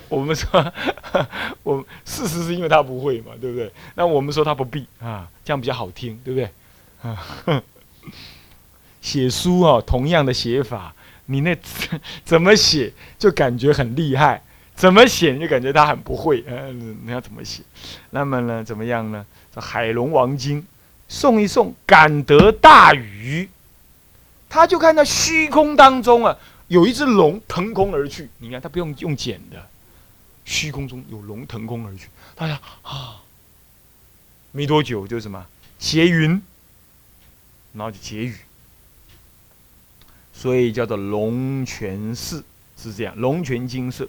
我们说，我事实是因为他不会嘛，对不对？那我们说他不必啊，这样比较好听，对不对？啊，写书哦，同样的写法，你那怎么写就感觉很厉害，怎么写就感觉他很不会。嗯，你要怎么写？那么呢，怎么样呢？这海龙王经送一送，感得大鱼，他就看到虚空当中啊。有一只龙腾空而去，你看他不用用剪的，虚空中有龙腾空而去，大家啊，没多久就什么结云，然后就结雨，所以叫做龙泉寺是这样，龙泉金色，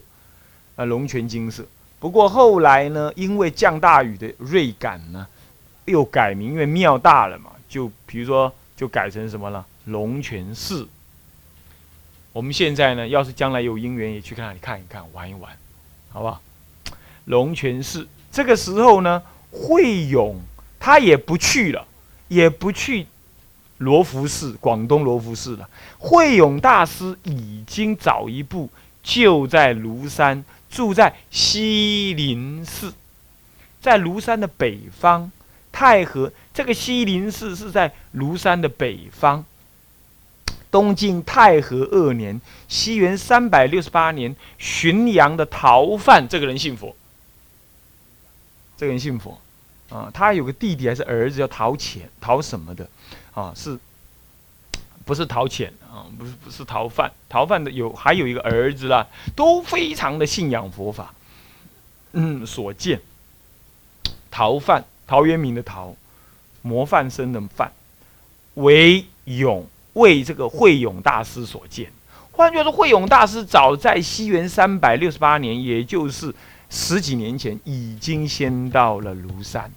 啊龙泉金色。不过后来呢，因为降大雨的锐感呢，又改名，因为庙大了嘛，就比如说就改成什么了，龙泉寺。我们现在呢，要是将来有姻缘，也去那里看一看、玩一玩，好不好？龙泉寺这个时候呢，慧勇他也不去了，也不去罗浮寺，广东罗浮寺了。慧勇大师已经早一步就在庐山，住在西林寺，在庐山的北方。太和这个西林寺是在庐山的北方。东晋太和二年，西元三百六十八年，浔阳的逃犯这个人信佛。这个人信佛，啊，他有个弟弟还是儿子叫陶潜，陶什么的，啊，是，不是陶潜啊？不是，不是陶范，陶范的有还有一个儿子啦，都非常的信仰佛法。嗯，所见，陶范，陶渊明的陶，模范生的范，为勇。为这个慧勇大师所见，换句话说，慧勇大师早在西元三百六十八年，也就是十几年前，已经先到了庐山。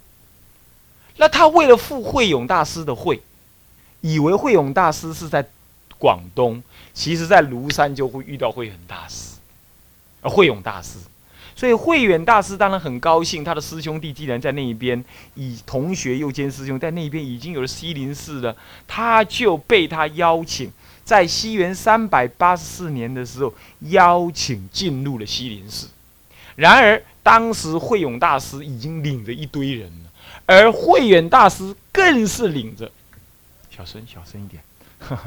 那他为了赴慧勇大师的会，以为慧勇大师是在广东，其实在庐山就会遇到慧远大师，慧勇大师。所以慧远大师当然很高兴，他的师兄弟既然在那一边，以同学又兼师兄，在那边已经有了西林寺了，他就被他邀请，在西元三百八十四年的时候邀请进入了西林寺。然而当时慧永大师已经领着一堆人了，而慧远大师更是领着，小声小声一点，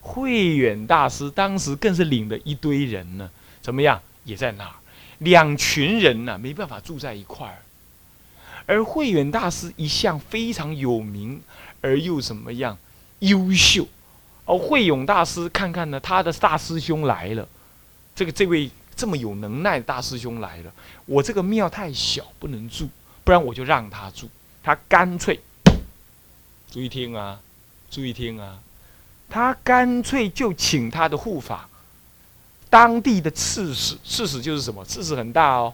慧远大师当时更是领着一堆人呢，怎么样也在那儿。两群人呢，没办法住在一块儿。而慧远大师一向非常有名，而又怎么样优秀？而慧勇大师看看呢，他的大师兄来了，这个这位这么有能耐的大师兄来了，我这个庙太小，不能住，不然我就让他住。他干脆，注意听啊，注意听啊，他干脆就请他的护法。当地的刺史，刺史就是什么？刺史很大哦。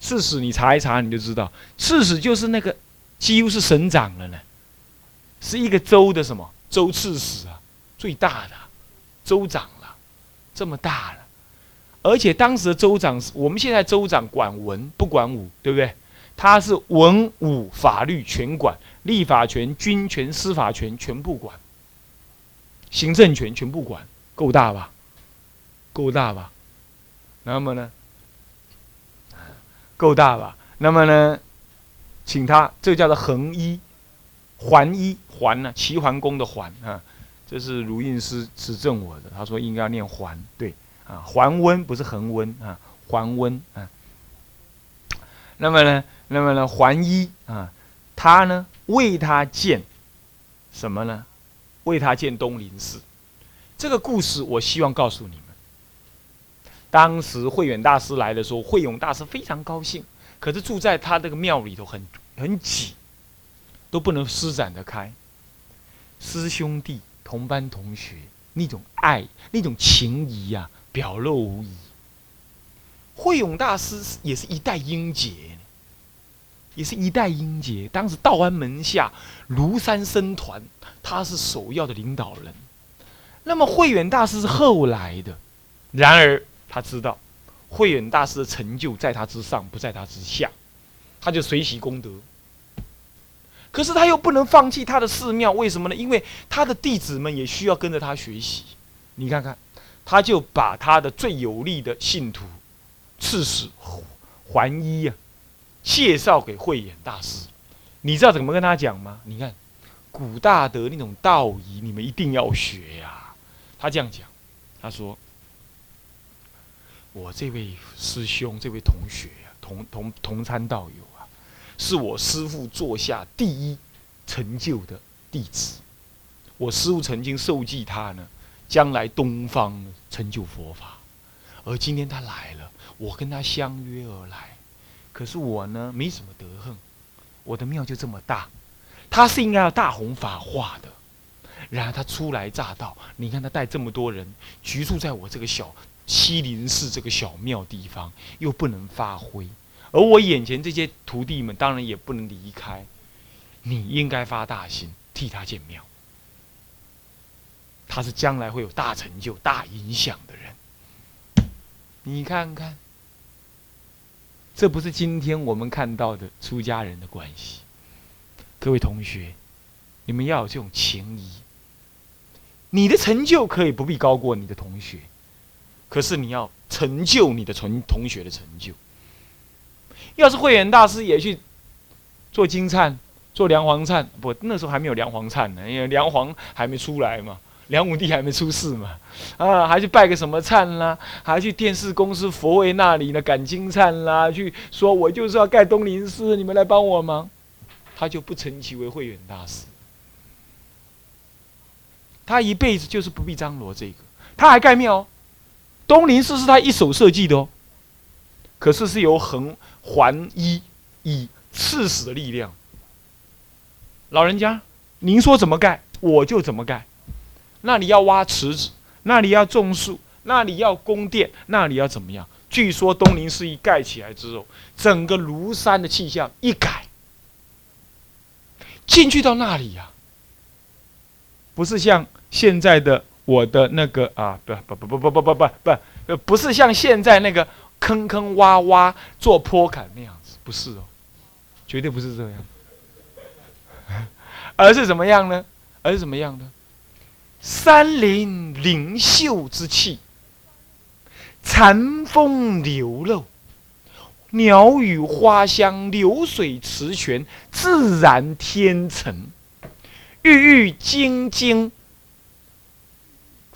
刺史你查一查，你就知道，刺史就是那个几乎是省长了呢，是一个州的什么州刺史啊，最大的州长了，这么大了。而且当时的州长是我们现在州长管文不管武，对不对？他是文武法律全管，立法权、军权、司法权全部管，行政权全部管，够大吧？够大吧？那么呢？够大吧？那么呢？请他，这叫做横一，环一环呢？齐桓公的桓啊，这是如印师指正我的。他说应该要念桓，对啊，桓温不是恒温啊，桓温啊。那么呢？那么呢？桓一啊，他呢为他建什么呢？为他建东林寺。这个故事我希望告诉你们。当时慧远大师来的时候，慧勇大师非常高兴。可是住在他这个庙里头很很挤，都不能施展得开。师兄弟、同班同学那种爱、那种情谊呀，表露无遗。慧永大师也是一代英杰，也是一代英杰。当时道安门下庐山僧团，他是首要的领导人。那么慧远大师是后来的，然而。他知道慧远大师的成就在他之上，不在他之下，他就随喜功德。可是他又不能放弃他的寺庙，为什么呢？因为他的弟子们也需要跟着他学习。你看看，他就把他的最有力的信徒、刺史桓伊啊，介绍给慧眼大师。你知道怎么跟他讲吗？你看，古大德那种道义，你们一定要学呀。他这样讲，他说：“我这位师兄，这位同学啊，同同同参道友啊，是我师父座下第一成就的弟子。我师父曾经授记他呢，将来东方成就佛法。而今天他来了，我跟他相约而来。可是我呢，没什么德行，我的庙就这么大，他是应该要大弘法化的。”然而他初来乍到，你看他带这么多人居住在我这个小西林寺这个小庙地方，又不能发挥，而我眼前这些徒弟们当然也不能离开。你应该发大心替他建庙，他是将来会有大成就、大影响的人。你看看，这不是今天我们看到的出家人的关系。各位同学，你们要有这种情谊。你的成就可以不必高过你的同学，可是你要成就你的同同学的成就。要是慧远大师也去做金灿、做梁皇灿，不，那时候还没有梁皇灿呢，因为梁皇还没出来嘛，梁武帝还没出世嘛，啊，还去拜个什么灿啦，还去电视公司佛位那里呢赶金灿啦，去说我就是要盖东林寺，你们来帮我忙，他就不称其为慧远大师。他一辈子就是不必张罗这个，他还盖庙，东林寺是他一手设计的哦。可是是由横环一以刺史的力量，老人家，您说怎么盖我就怎么盖。那里要挖池子，那里要种树，那里要宫殿，那里要怎么样？据说东林寺一盖起来之后，整个庐山的气象一改，进去到那里呀。不是像现在的我的那个啊，不不不不不不不不不，呃，不是像现在那个坑坑洼洼做坡坎那样子，不是哦，绝对不是这样，而是怎么样呢？而是怎么样呢？山林灵秀之气，禅风流露，鸟语花香，流水池泉，自然天成。郁郁晶晶，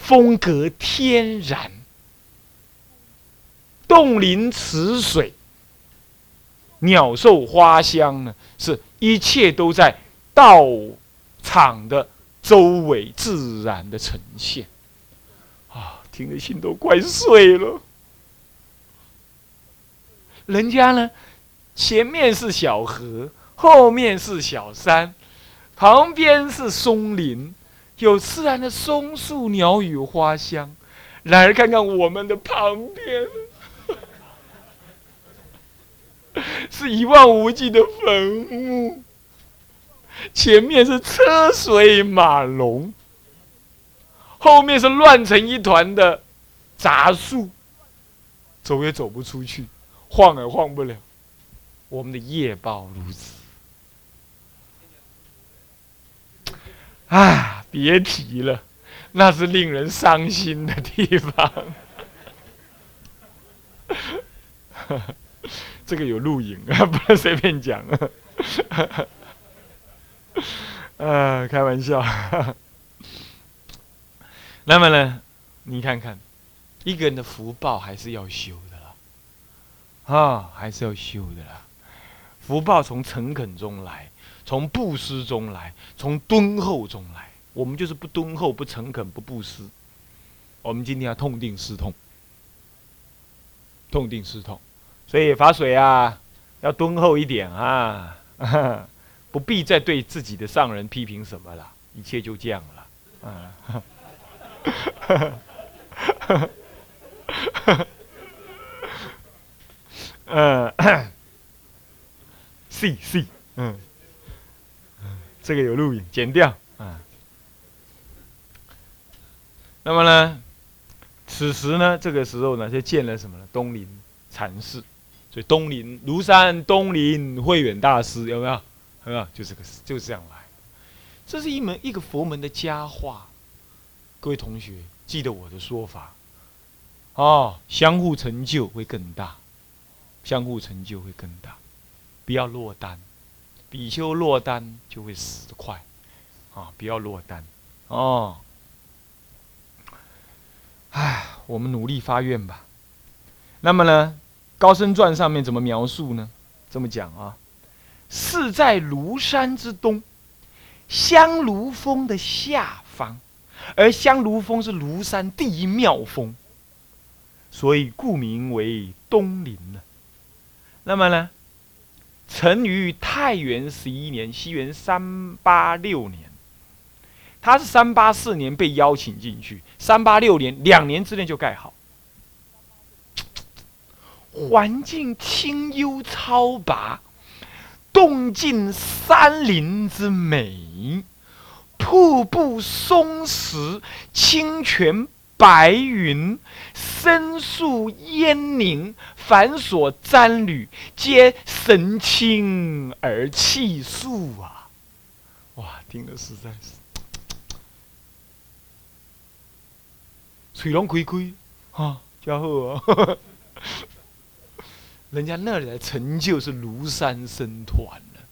风格天然，洞林池水，鸟兽花香呢，是一切都在道场的周围自然的呈现。啊，听得心都快碎了。人家呢，前面是小河，后面是小山。旁边是松林，有自然的松树、鸟语、花香。然而，看看我们的旁边，是一望无际的坟墓，前面是车水马龙，后面是乱成一团的杂树，走也走不出去，晃也晃不了。我们的业报如此。唉，别提了，那是令人伤心的地方。这个有录影啊，不能随便讲啊。呃，开玩笑。那么呢，你看看，一个人的福报还是要修的啦，啊，还是要修的啦。福报从诚恳中来。从布施中来，从敦厚中来。我们就是不敦厚、不诚恳、不布施。我们今天要痛定思痛，痛定思痛。所以法水啊，要敦厚一点啊，不必再对自己的上人批评什么了，一切就这样了。嗯，嗯，是是，嗯。这个有录影，剪掉啊。那么呢，此时呢，这个时候呢，就见了什么呢？东林禅寺，所以东林庐山东林慧远大师有没有？有没有？就这个，就这样来。这是一门一个佛门的佳话。各位同学，记得我的说法哦，相互成就会更大。相互成就会更大。不要落单，比丘落单就会死得快，啊，不要落单，哦。唉，我们努力发愿吧。那么呢，《高僧传》上面怎么描述呢？这么讲啊，是在庐山之东，香炉峰的下方，而香炉峰是庐山第一妙峰，所以故名为东林了。那么呢？成于太元十一年，西元三八六年。他是三八四年被邀请进去，三八六年两年之内就盖好。环境清幽超拔，动静山林之美，瀑布松石，清泉。白云、深树、烟林，凡所瞻履，皆神清而气肃啊！哇，听的实在是，水龙开开啊，家伙啊！人家那里的成就是庐山僧团了，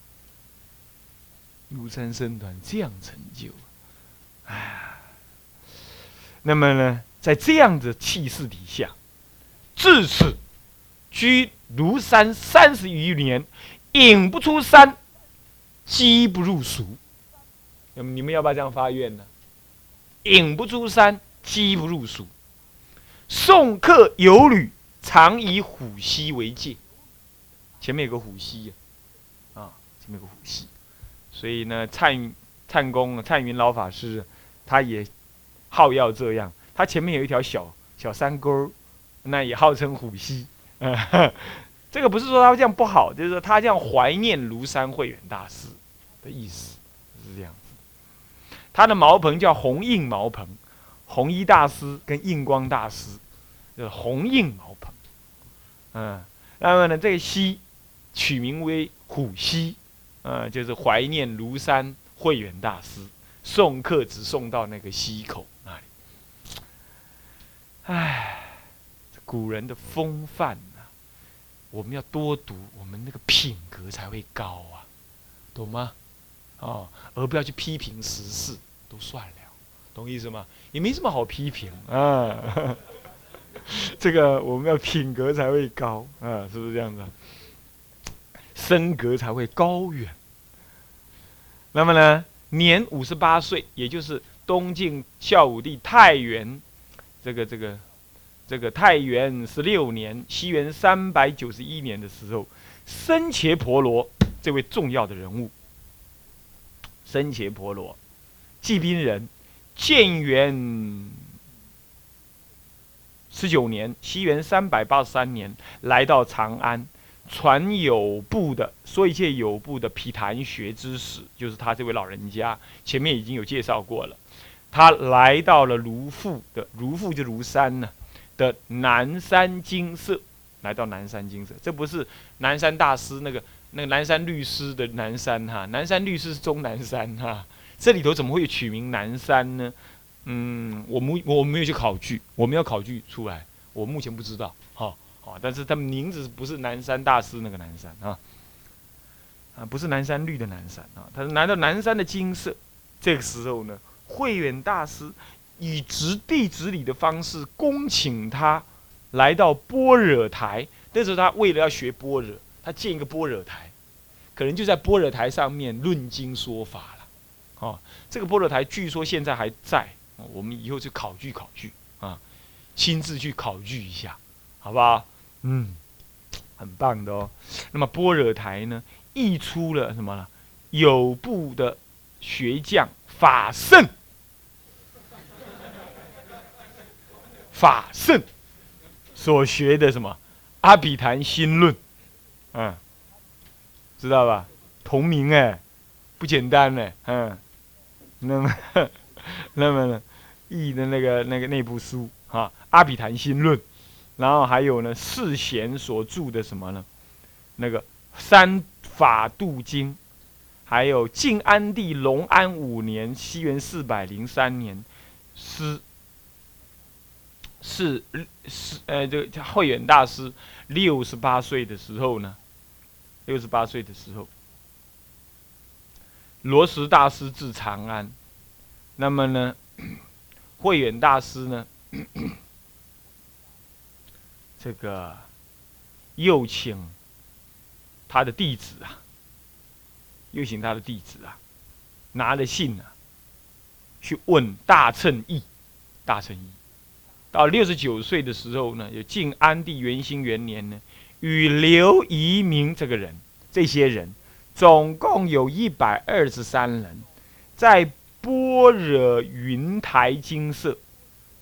庐山僧团这样成就，哎。那么呢，在这样的气势底下，至此居庐山三十余年，引不出山，机不入蜀。那么你们要不要这样发愿呢？引不出山，机不入蜀。送客游旅，常以虎溪为界。前面有个虎溪啊，啊，前面有个虎溪。所以呢，灿灿公灿云老法师，他也。号要这样，他前面有一条小小山沟那也号称虎溪。这个不是说他这样不好，就是说他这样怀念庐山慧远大师的意思，是这样子。他的茅棚叫红印茅棚，红衣大师跟印光大师，就是红印毛鹏。嗯，那么呢，这个溪取名为虎溪，嗯，就是怀念庐山慧远大师，送客只送到那个溪口那里。唉，古人的风范呐，我们要多读，我们那个品格才会高啊，懂吗？哦，而不要去批评时事，都算了，懂意思吗？也没什么好批评啊。这个我们要品格才会高啊，是不是这样子？身格才会高远。那么呢，年五十八岁，也就是东晋孝武帝太元。这个这个，这个太元十六年，西元三百九十一年的时候，僧伽婆罗这位重要的人物，僧伽婆罗，济宾人，建元十九年，西元三百八十三年，来到长安，传有部的说一切有部的毗昙学之史，就是他这位老人家，前面已经有介绍过了。他来到了卢父的卢父就庐山呢的南山精舍，来到南山精舍，这不是南山大师那个那个南山律师的南山哈，南山律师是终南山哈，这里头怎么会取名南山呢？嗯，我们我没有去考据，我没有考据出来，我目前不知道哈，好，但是他们名字不是南山大师那个南山啊，啊，不是南山绿的南山啊，他是来到南山的金色，这个时候呢。慧远大师以执弟子礼的方式恭请他来到般若台。那时候他为了要学般若，他建一个般若台，可能就在般若台上面论经说法。哦，这个般若台据说现在还在，我们以后去考据考据啊，亲自去考据一下，好不好？嗯，很棒的哦。那么般若台呢，溢出了什么呢？有部的学将。法圣，法圣所学的什么《阿比昙心论》，嗯，知道吧？同名哎，不简单呢，嗯。那么，那么呢，译的那个那个那部书哈，《阿比昙心论》，然后还有呢，世贤所著的什么呢？那个《三法度经》。还有晋安帝隆安五年（西元四百零三年），师是是呃，这个慧远大师六十八岁的时候呢，六十八岁的时候，罗什大师至长安，那么呢，慧远大师呢，这个又请他的弟子啊，又请他的弟子啊，拿了信啊，去问大乘义，大乘义。到六十九岁的时候呢，有晋安帝元兴元年呢，与刘遗民这个人，这些人总共有一百二十三人，在般若云台精舍，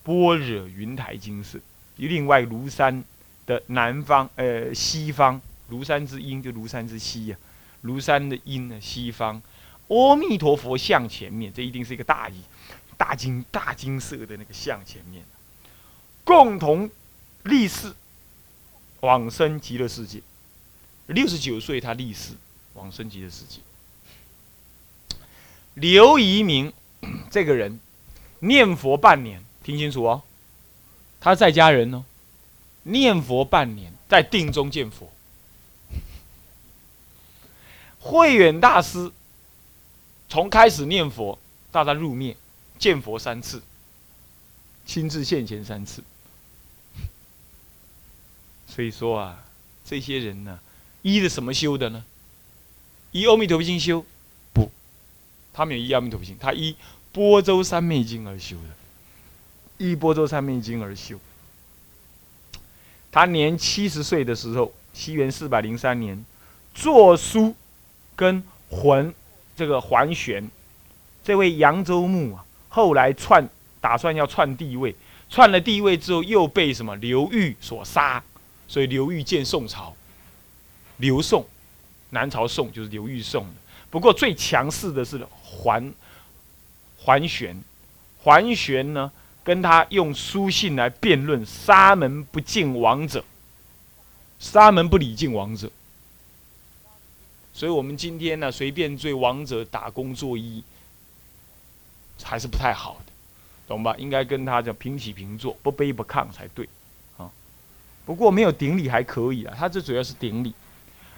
般若云台精舍，另外庐山的南方，呃，西方，庐山之阴就庐山之西呀，庐山的阴呢，西方，阿弥陀佛像前面，这一定是一个大义，大金大金色的那个像前面。共同立誓往生极乐世界。六十九岁，他立誓往生极乐世界。刘遗明这个人念佛半年，听清楚哦，他在家人哦，念佛半年，在定中见佛。慧远大师从开始念佛到他入灭，见佛三次，亲自现前三次。所以说啊，这些人呢，依的什么修的呢？依《阿弥陀佛经》修？不，他没有依《阿弥陀佛经》，他依《波州三昧经》而修的，依《波州三昧经》而修。他年七十岁的时候，西元四百零三年，作书跟还这个桓玄，这位扬州牧啊，后来篡，打算要篡帝位，篡了帝位之后，又被什么刘裕所杀。所以刘裕建宋朝，刘宋，南朝宋就是刘裕宋的。不过最强势的是桓桓玄，桓玄呢跟他用书信来辩论沙门不敬王者，沙门不礼敬王者。所以我们今天呢随便对王者打工作揖，还是不太好的，懂吧？应该跟他叫平起平坐，不卑不亢才对。啊不过没有顶礼还可以啊，他这主要是顶礼。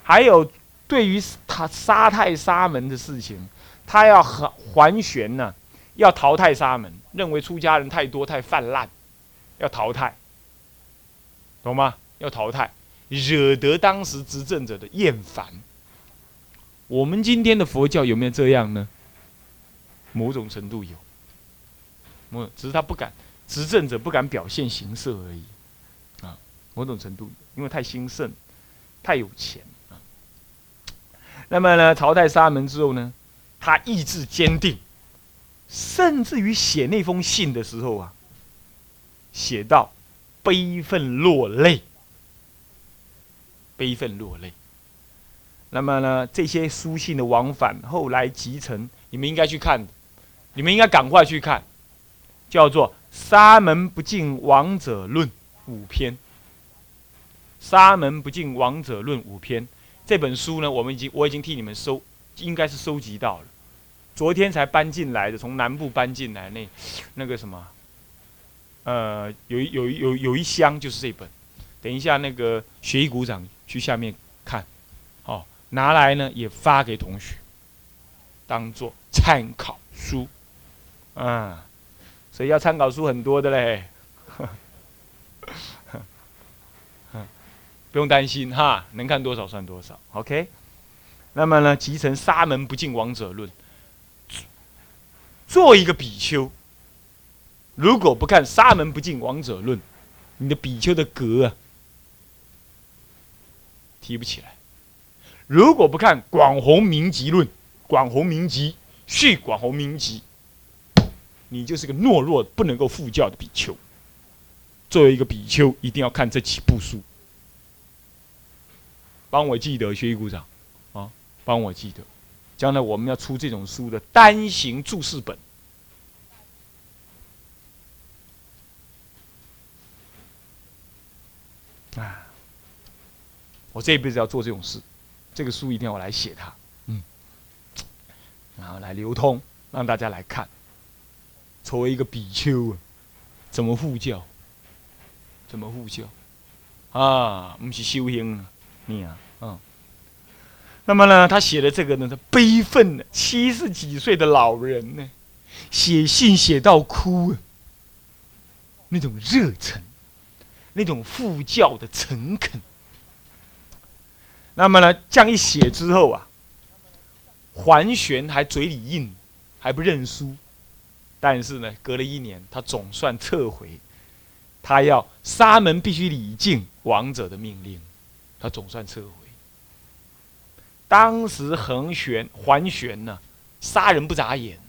还有对于他杀太沙门的事情，他要还还旋呢，要淘汰沙门，认为出家人太多太泛滥，要淘汰，懂吗？要淘汰，惹得当时执政者的厌烦。我们今天的佛教有没有这样呢？某种程度有，某只是他不敢，执政者不敢表现形色而已。啊某种程度，因为太兴盛，太有钱。那么呢，淘汰沙门之后呢，他意志坚定，甚至于写那封信的时候啊，写到悲愤落泪，悲愤落泪。那么呢，这些书信的往返，后来集成，你们应该去看，你们应该赶快去看，叫做《沙门不敬王者论》五篇。沙门不敬王者论五篇这本书呢，我们已经我已经替你们收，应该是收集到了，昨天才搬进来的，从南部搬进来那那个什么，呃，有有有有一箱就是这本，等一下那个学艺股长去下面看，哦，拿来呢也发给同学，当做参考书，啊，所以要参考书很多的嘞。不用担心哈，能看多少算多少。OK，那么呢，集成《沙门不进王者论》，做一个比丘，如果不看《沙门不进王者论》，你的比丘的格啊提不起来；如果不看《广弘明集论》，《广弘明集》续《广弘明集》，你就是个懦弱不能够复教的比丘。作为一个比丘，一定要看这几部书。帮我记得，学习鼓掌，啊，帮我记得，将来我们要出这种书的单行注释本，啊，我这一辈子要做这种事，这个书一定要我来写它，嗯，然后来流通，让大家来看，作为一个比丘，怎么护教，怎么护教？啊，不是修行，你啊，嗯。那么呢，他写的这个呢，他悲愤的七十几岁的老人呢，写信写到哭，那种热忱，那种护教的诚恳。那么呢，这样一写之后啊，桓玄还嘴里硬，还不认输。但是呢，隔了一年，他总算撤回，他要沙门必须礼敬王者的命令，他总算撤回。当时桓玄桓玄呢，杀人不眨眼，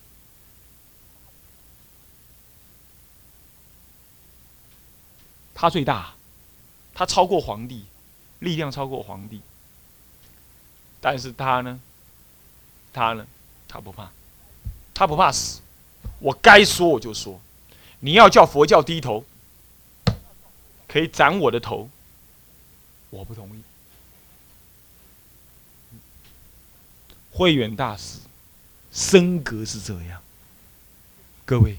他最大，他超过皇帝，力量超过皇帝。但是他呢，他呢，他不怕，他不怕死。我该说我就说，你要叫佛教低头，可以斩我的头，我不同意。慧远大师升格是这样，各位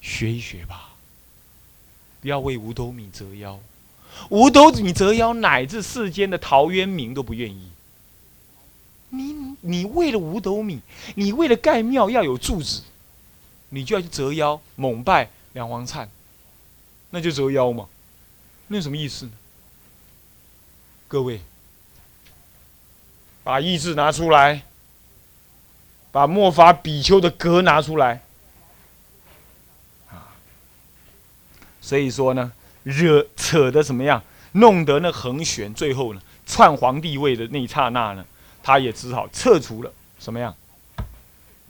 学一学吧，不要为五斗米折腰，五斗米折腰，乃至世间的陶渊明都不愿意。你你为了五斗米，你为了盖庙要有柱子。你就要去折腰，猛拜梁皇灿，那就折腰嘛，那有什么意思呢？各位，把意志拿出来，把末法比丘的格拿出来，啊，所以说呢，惹扯的怎么样，弄得那恒玄最后呢，篡皇帝位的那一刹那呢，他也只好撤除了什么样，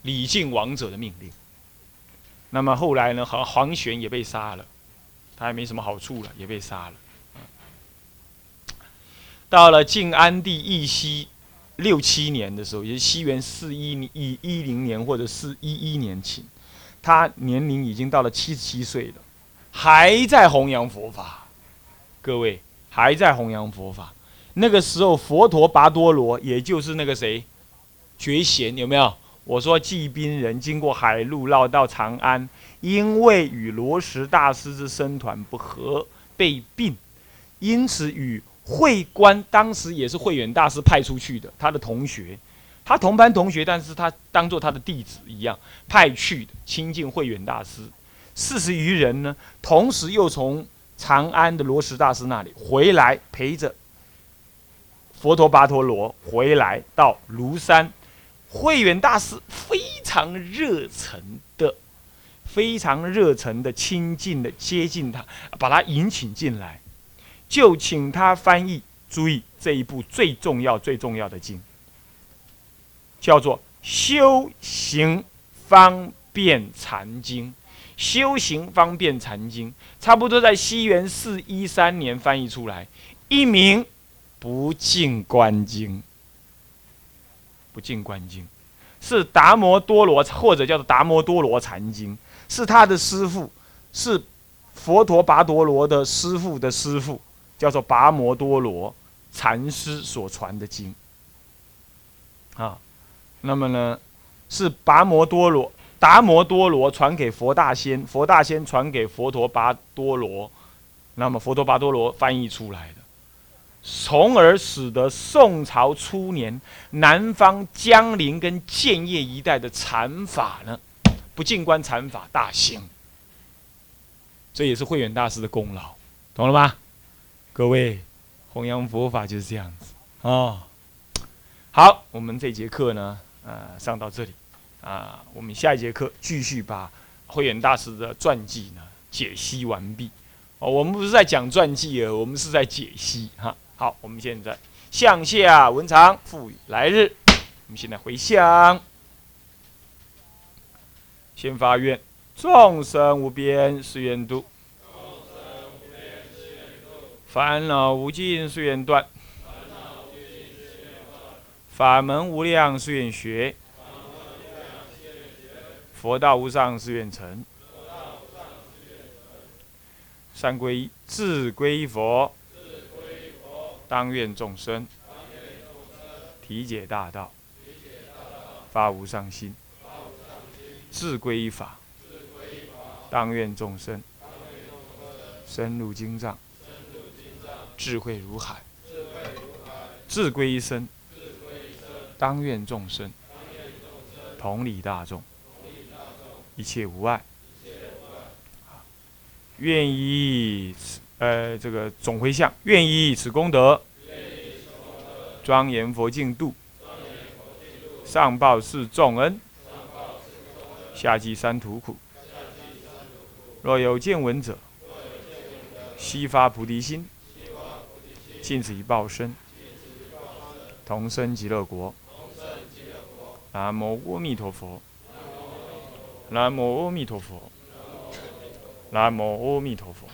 李靖王者的命令。那么后来呢？和黄玄也被杀了，他也没什么好处了，也被杀了。到了晋安帝义熙六七年的时候，也是西元四一一一零年或者四一一年起，他年龄已经到了七十七岁了，还在弘扬佛法。各位还在弘扬佛法。那个时候，佛陀拔多罗，也就是那个谁，觉贤，有没有？我说，济宾人经过海路绕到长安，因为与罗什大师之僧团不和，被并，因此与会观当时也是慧远大师派出去的，他的同学，他同班同学，但是他当做他的弟子一样派去的，亲近慧远大师。四十余人呢，同时又从长安的罗什大师那里回来，陪着佛陀巴陀罗回来到庐山。慧远大师非常热诚的、非常热诚的亲近的接近他，把他引请进来，就请他翻译。注意这一部最重要、最重要的经，叫做《修行方便禅经》。《修行方便禅经》差不多在西元四一三年翻译出来，一名《不净观经》。不净观经，是达摩多罗或者叫做达摩多罗禅经，是他的师父，是佛陀跋陀罗的师父的师父，叫做跋摩多罗禅师所传的经。啊，那么呢，是跋摩多罗达摩多罗传给佛大仙，佛大仙传给佛陀跋多罗，那么佛陀跋多罗翻译出来的。从而使得宋朝初年南方江陵跟建业一带的禅法呢，不净观禅法大兴。这也是慧远大师的功劳，懂了吗？各位，弘扬佛法就是这样子啊。好，我们这节课呢，呃，上到这里啊，我们下一节课继续把慧远大师的传记呢解析完毕。哦，我们不是在讲传记啊，我们是在解析哈。好，我们现在向下文长赋予来日。我们现在回向，先发愿：众生无边誓愿度，烦恼无尽誓愿断，法门无量誓愿学，佛道无上誓愿成，三归一，自归佛。当愿众生体解大道，发无上心，自归依法。当愿众生深入经藏，智慧如海，智归一生，当愿众生。同理大众，一切无碍。愿以此呃这个总回向，愿以此功德，庄严佛净土，上报四重恩，下济三途苦。若有见闻者，悉发菩提心，尽此一报身，同生极乐国。南无阿弥陀佛。南无阿弥陀佛。南无阿弥陀佛。